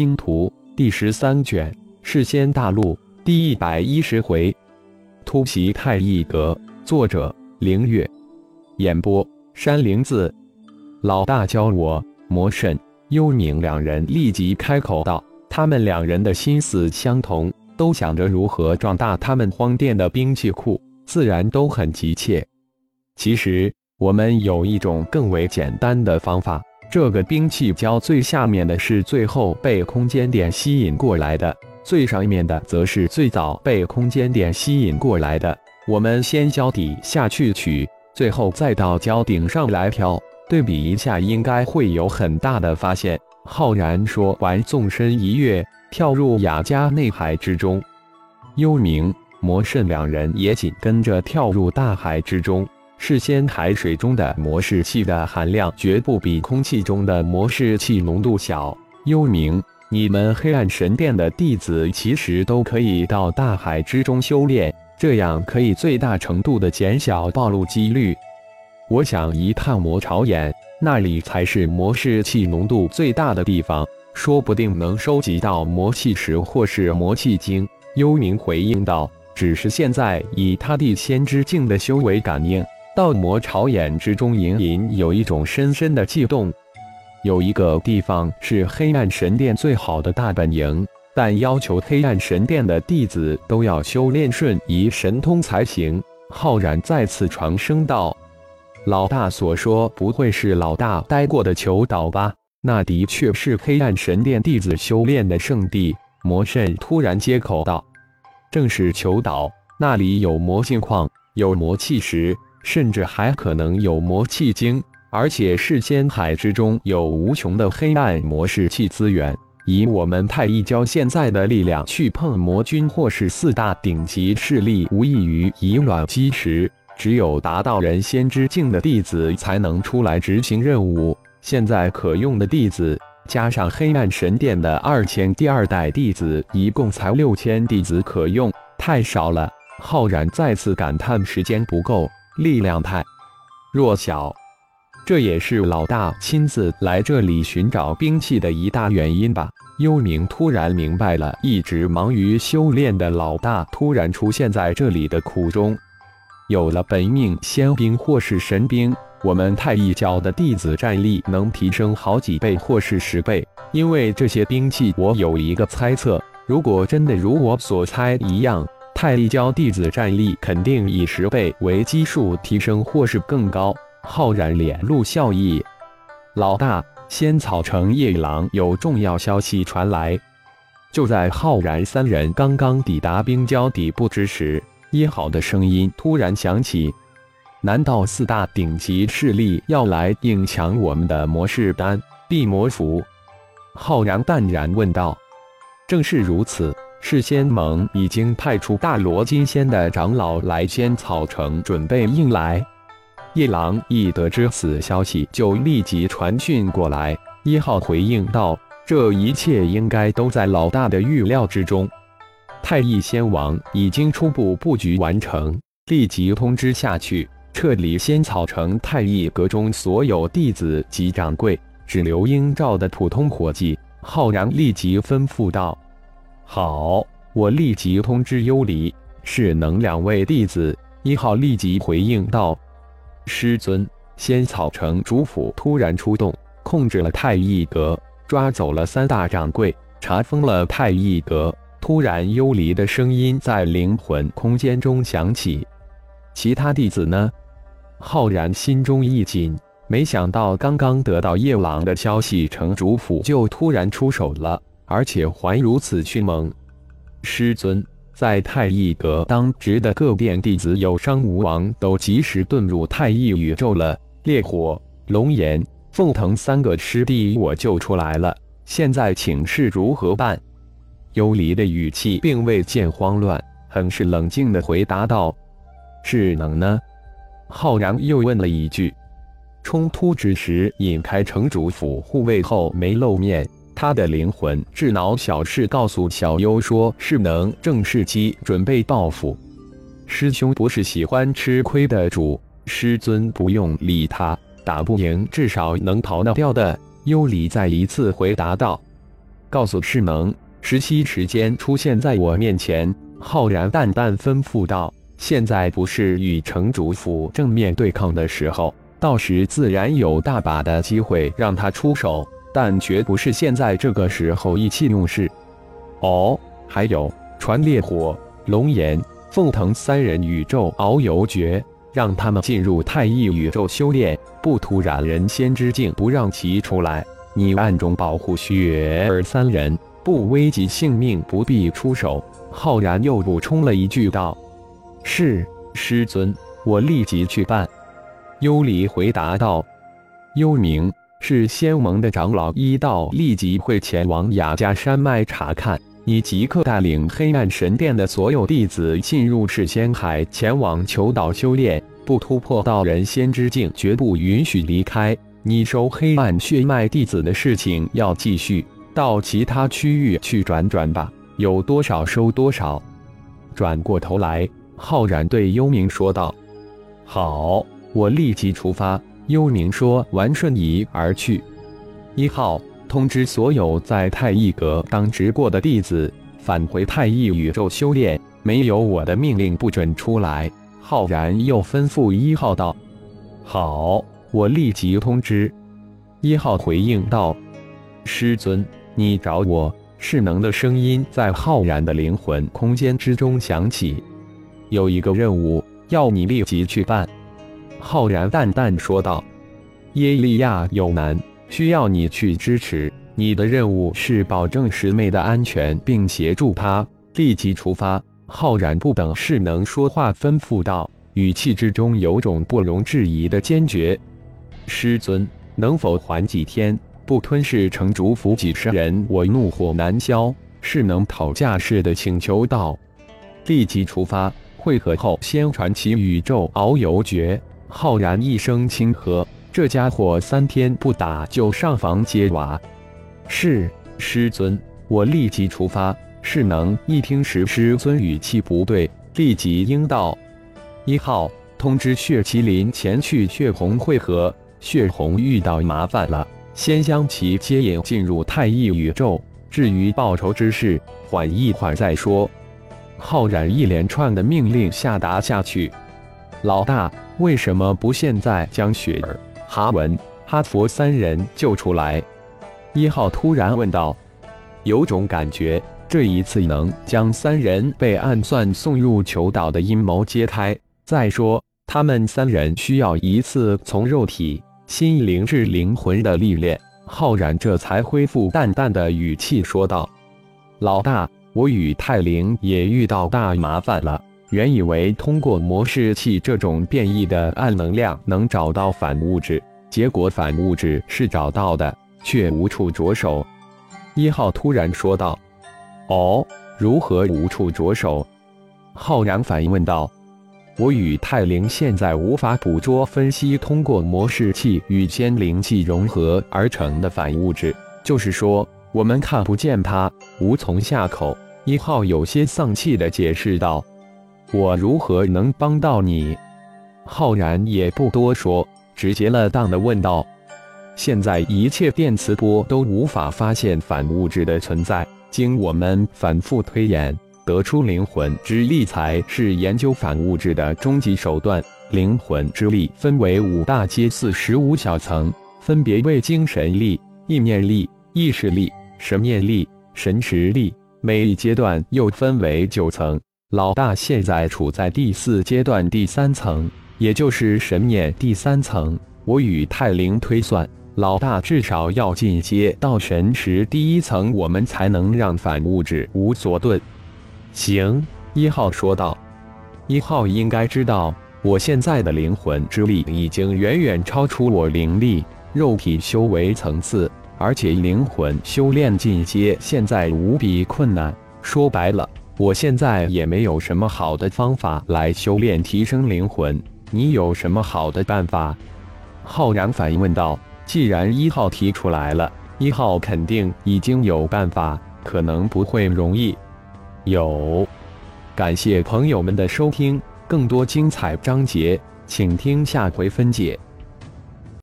星图》第十三卷，世仙大陆第一百一十回，突袭太一阁。作者：凌月。演播：山灵子。老大教我魔圣、幽冥两人立即开口道：“他们两人的心思相同，都想着如何壮大他们荒殿的兵器库，自然都很急切。其实，我们有一种更为简单的方法。”这个兵器胶最下面的是最后被空间点吸引过来的，最上面的则是最早被空间点吸引过来的。我们先胶底下去取，最后再到胶顶上来挑，对比一下，应该会有很大的发现。浩然说完，纵身一跃，跳入雅加内海之中。幽冥、魔圣两人也紧跟着跳入大海之中。事先海水中的魔士气的含量绝不比空气中的魔士气浓度小。幽冥，你们黑暗神殿的弟子其实都可以到大海之中修炼，这样可以最大程度的减小暴露几率。我想一探魔潮眼，那里才是魔士气浓度最大的地方，说不定能收集到魔气石或是魔气晶。幽冥回应道：“只是现在以他地先知境的修为感应。”道魔朝眼之中，隐隐有一种深深的悸动。有一个地方是黑暗神殿最好的大本营，但要求黑暗神殿的弟子都要修炼瞬移神通才行。浩然再次传声道：“老大所说，不会是老大待过的求岛吧？那的确是黑暗神殿弟子修炼的圣地。”魔圣突然接口道：“正是求岛，那里有魔性矿，有魔气石。”甚至还可能有魔气晶，而且世间海之中有无穷的黑暗魔士气资源。以我们太一教现在的力量去碰魔君或是四大顶级势力，无异于以卵击石。只有达到人仙之境的弟子才能出来执行任务。现在可用的弟子，加上黑暗神殿的二千第二代弟子，一共才六千弟子可用，太少了。浩然再次感叹：时间不够。力量太弱小，这也是老大亲自来这里寻找兵器的一大原因吧。幽冥突然明白了，一直忙于修炼的老大突然出现在这里的苦衷。有了本命仙兵或是神兵，我们太一教的弟子战力能提升好几倍或是十倍。因为这些兵器，我有一个猜测：如果真的如我所猜一样。太一教弟子战力肯定以十倍为基数提升，或是更高。浩然脸露笑意，老大，仙草城夜郎有重要消息传来。就在浩然三人刚刚抵达冰礁底部之时，一号的声音突然响起：“难道四大顶级势力要来硬抢我们的魔士丹、地魔符？”浩然淡然问道：“正是如此。”事仙盟已经派出大罗金仙的长老来仙草城，准备迎来。夜郎一得知此消息，就立即传讯过来。一号回应道：“这一切应该都在老大的预料之中。太乙仙王已经初步布局完成，立即通知下去，撤离仙草城太乙阁中所有弟子及掌柜，只留应召的普通伙计。”浩然立即吩咐道。好，我立即通知幽离、是能两位弟子。一号立即回应道：“师尊，仙草城主府突然出动，控制了太一阁，抓走了三大掌柜，查封了太一阁。”突然，幽离的声音在灵魂空间中响起：“其他弟子呢？”浩然心中一紧，没想到刚刚得到夜郎的消息，城主府就突然出手了。而且还如此迅猛，师尊在太一阁当值的各殿弟子有伤无亡，都及时遁入太一宇宙了。烈火、龙炎、凤腾三个师弟我救出来了，现在请示如何办？幽离的语气并未见慌乱，很是冷静地回答道：“是能呢？”浩然又问了一句：“冲突之时引开城主府护卫后没露面。”他的灵魂智脑小事告诉小优说：“是能正视机准备报复。”师兄不是喜欢吃亏的主，师尊不用理他，打不赢至少能逃得掉的。优里再一次回答道：“告诉世能，十七时间出现在我面前。浩然淡淡吩咐道：“现在不是与城主府正面对抗的时候，到时自然有大把的机会让他出手，但绝不是现在这个时候意气用事。”哦，还有传烈火、龙炎、凤腾三人宇宙遨游诀，让他们进入太一宇宙修炼，不突染人仙之境，不让其出来。你暗中保护雪儿三人，不危及性命，不必出手。浩然又补充了一句道：“是师尊，我立即去办。”幽离回答道：“幽冥是仙盟的长老，一道立即会前往雅加山脉查看。你即刻带领黑暗神殿的所有弟子进入赤仙海，前往求岛修炼，不突破到人仙之境，绝不允许离开。你收黑暗血脉弟子的事情要继续，到其他区域去转转吧。”有多少收多少。转过头来，浩然对幽冥说道：“好，我立即出发。”幽冥说完，瞬移而去。一号通知所有在太一阁当值过的弟子返回太一宇宙修炼，没有我的命令不准出来。浩然又吩咐一号道：“好，我立即通知。”一号回应道：“师尊，你找我。”势能的声音在浩然的灵魂空间之中响起：“有一个任务要你立即去办。”浩然淡淡说道：“耶利亚有难，需要你去支持。你的任务是保证师妹的安全，并协助她立即出发。”浩然不等势能说话，吩咐道，语气之中有种不容置疑的坚决：“师尊，能否缓几天？”不吞噬城主府几十人，我怒火难消，势能讨价似的请求道：“立即出发，会合后先传其宇宙遨游诀。”浩然一声轻喝：“这家伙三天不打就上房揭瓦。”是师尊，我立即出发。是能一听时师尊语气不对，立即应道：“一号通知血麒麟前去血红会合，血红遇到麻烦了。”先将其接引进入太一宇宙，至于报仇之事，缓一会儿再说。浩然一连串的命令下达下去。老大，为什么不现在将雪儿、哈文、哈佛三人救出来？一号突然问道。有种感觉，这一次能将三人被暗算送入囚岛的阴谋揭开。再说，他们三人需要一次从肉体。心灵至灵魂的历练，浩然这才恢复淡淡的语气说道：“老大，我与泰灵也遇到大麻烦了。原以为通过模式器这种变异的暗能量能找到反物质，结果反物质是找到的，却无处着手。”一号突然说道：“哦，如何无处着手？”浩然反问道。我与泰灵现在无法捕捉、分析通过模式器与仙灵气融合而成的反物质，就是说，我们看不见它，无从下口。一号有些丧气地解释道：“我如何能帮到你？”浩然也不多说，直截了当地问道：“现在一切电磁波都无法发现反物质的存在，经我们反复推演。”得出灵魂之力才是研究反物质的终极手段。灵魂之力分为五大阶四十五小层，分别为精神力、意念力、意识力、神念力、神识力。每一阶段又分为九层。老大现在处在第四阶段第三层，也就是神念第三层。我与泰灵推算，老大至少要进阶到神识第一层，我们才能让反物质无所遁。行，一号说道。一号应该知道，我现在的灵魂之力已经远远超出我灵力、肉体修为层次，而且灵魂修炼进阶现在无比困难。说白了，我现在也没有什么好的方法来修炼提升灵魂。你有什么好的办法？浩然反问道。既然一号提出来了，一号肯定已经有办法，可能不会容易。有，感谢朋友们的收听，更多精彩章节，请听下回分解。